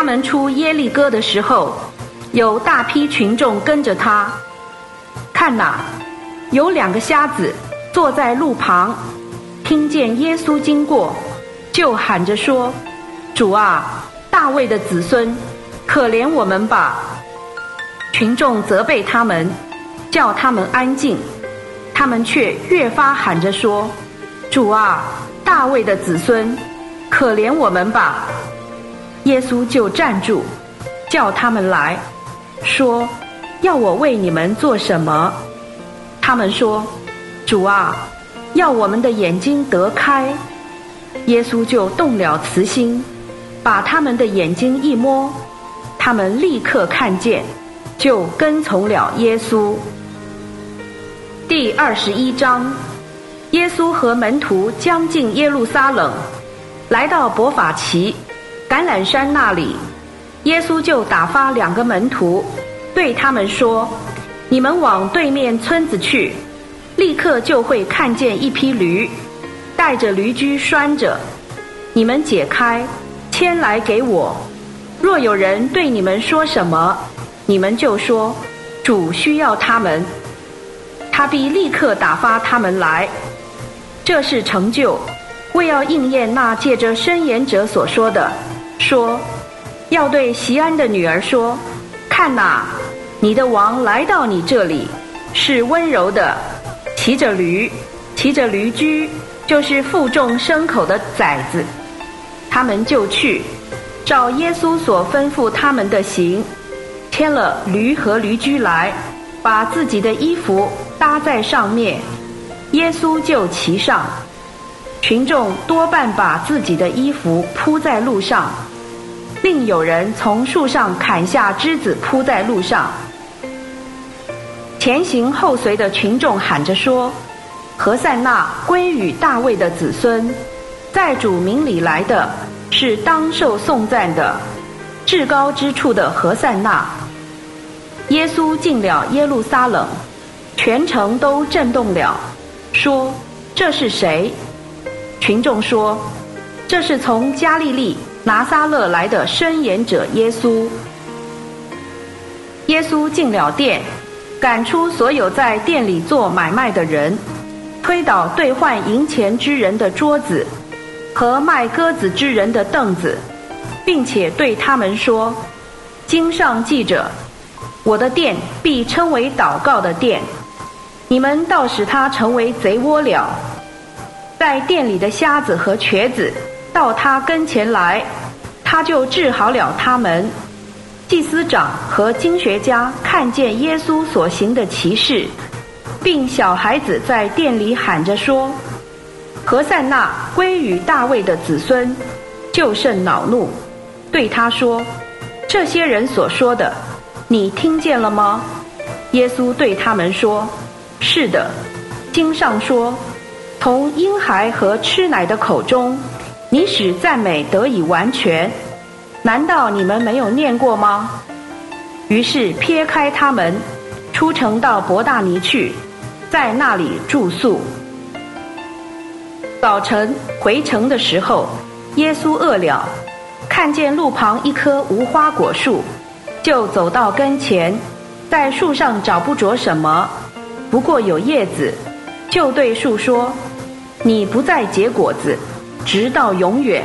他们出耶利哥的时候，有大批群众跟着他。看哪，有两个瞎子坐在路旁，听见耶稣经过，就喊着说：“主啊，大卫的子孙，可怜我们吧！”群众责备他们，叫他们安静，他们却越发喊着说：“主啊，大卫的子孙，可怜我们吧！”耶稣就站住，叫他们来说：“要我为你们做什么？”他们说：“主啊，要我们的眼睛得开。”耶稣就动了慈心，把他们的眼睛一摸，他们立刻看见，就跟从了耶稣。第二十一章，耶稣和门徒将近耶路撒冷，来到伯法奇。橄榄山那里，耶稣就打发两个门徒，对他们说：“你们往对面村子去，立刻就会看见一批驴，带着驴驹拴着。你们解开，牵来给我。若有人对你们说什么，你们就说：主需要他们，他必立刻打发他们来。这是成就，为要应验那借着申言者所说的。”说，要对席安的女儿说：“看呐，你的王来到你这里，是温柔的，骑着驴，骑着驴驹，就是负重牲口的崽子。”他们就去，照耶稣所吩咐他们的行，牵了驴和驴驹来，把自己的衣服搭在上面，耶稣就骑上。群众多半把自己的衣服铺在路上。另有人从树上砍下枝子铺在路上，前行后随的群众喊着说：“何塞纳归于大卫的子孙，在主名里来的是当受颂赞的，至高之处的何塞纳。”耶稣进了耶路撒冷，全城都震动了，说：“这是谁？”群众说：“这是从加利利。”拿撒勒来的申言者耶稣，耶稣进了店，赶出所有在店里做买卖的人，推倒兑换银钱之人的桌子和卖鸽子之人的凳子，并且对他们说：“经上记着，我的店必称为祷告的店，你们倒使它成为贼窝了。在店里的瞎子和瘸子。”到他跟前来，他就治好了他们。祭司长和经学家看见耶稣所行的奇事，并小孩子在店里喊着说：“何塞纳归于大卫的子孙。”就甚恼怒，对他说：“这些人所说的，你听见了吗？”耶稣对他们说：“是的，经上说，从婴孩和吃奶的口中。”你使赞美得以完全，难道你们没有念过吗？于是撇开他们，出城到伯大尼去，在那里住宿。早晨回城的时候，耶稣饿了，看见路旁一棵无花果树，就走到跟前，在树上找不着什么，不过有叶子，就对树说：“你不再结果子。”直到永远，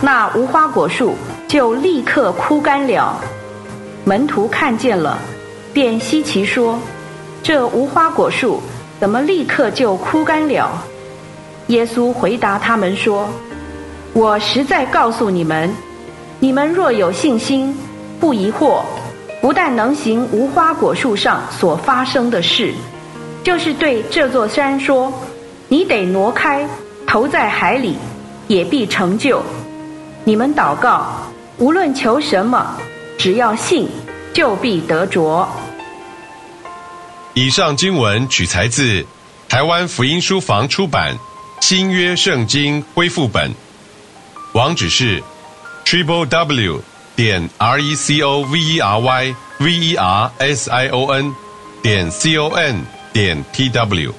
那无花果树就立刻枯干了。门徒看见了，便稀奇说：“这无花果树怎么立刻就枯干了？”耶稣回答他们说：“我实在告诉你们，你们若有信心，不疑惑，不但能行无花果树上所发生的事，就是对这座山说：‘你得挪开。’”投在海里，也必成就。你们祷告，无论求什么，只要信，就必得着。以上经文取材自台湾福音书房出版《新约圣经恢复本》，网址是 triple w 点 r e c o v e r y v e r s i o n 点 c o n 点 t w。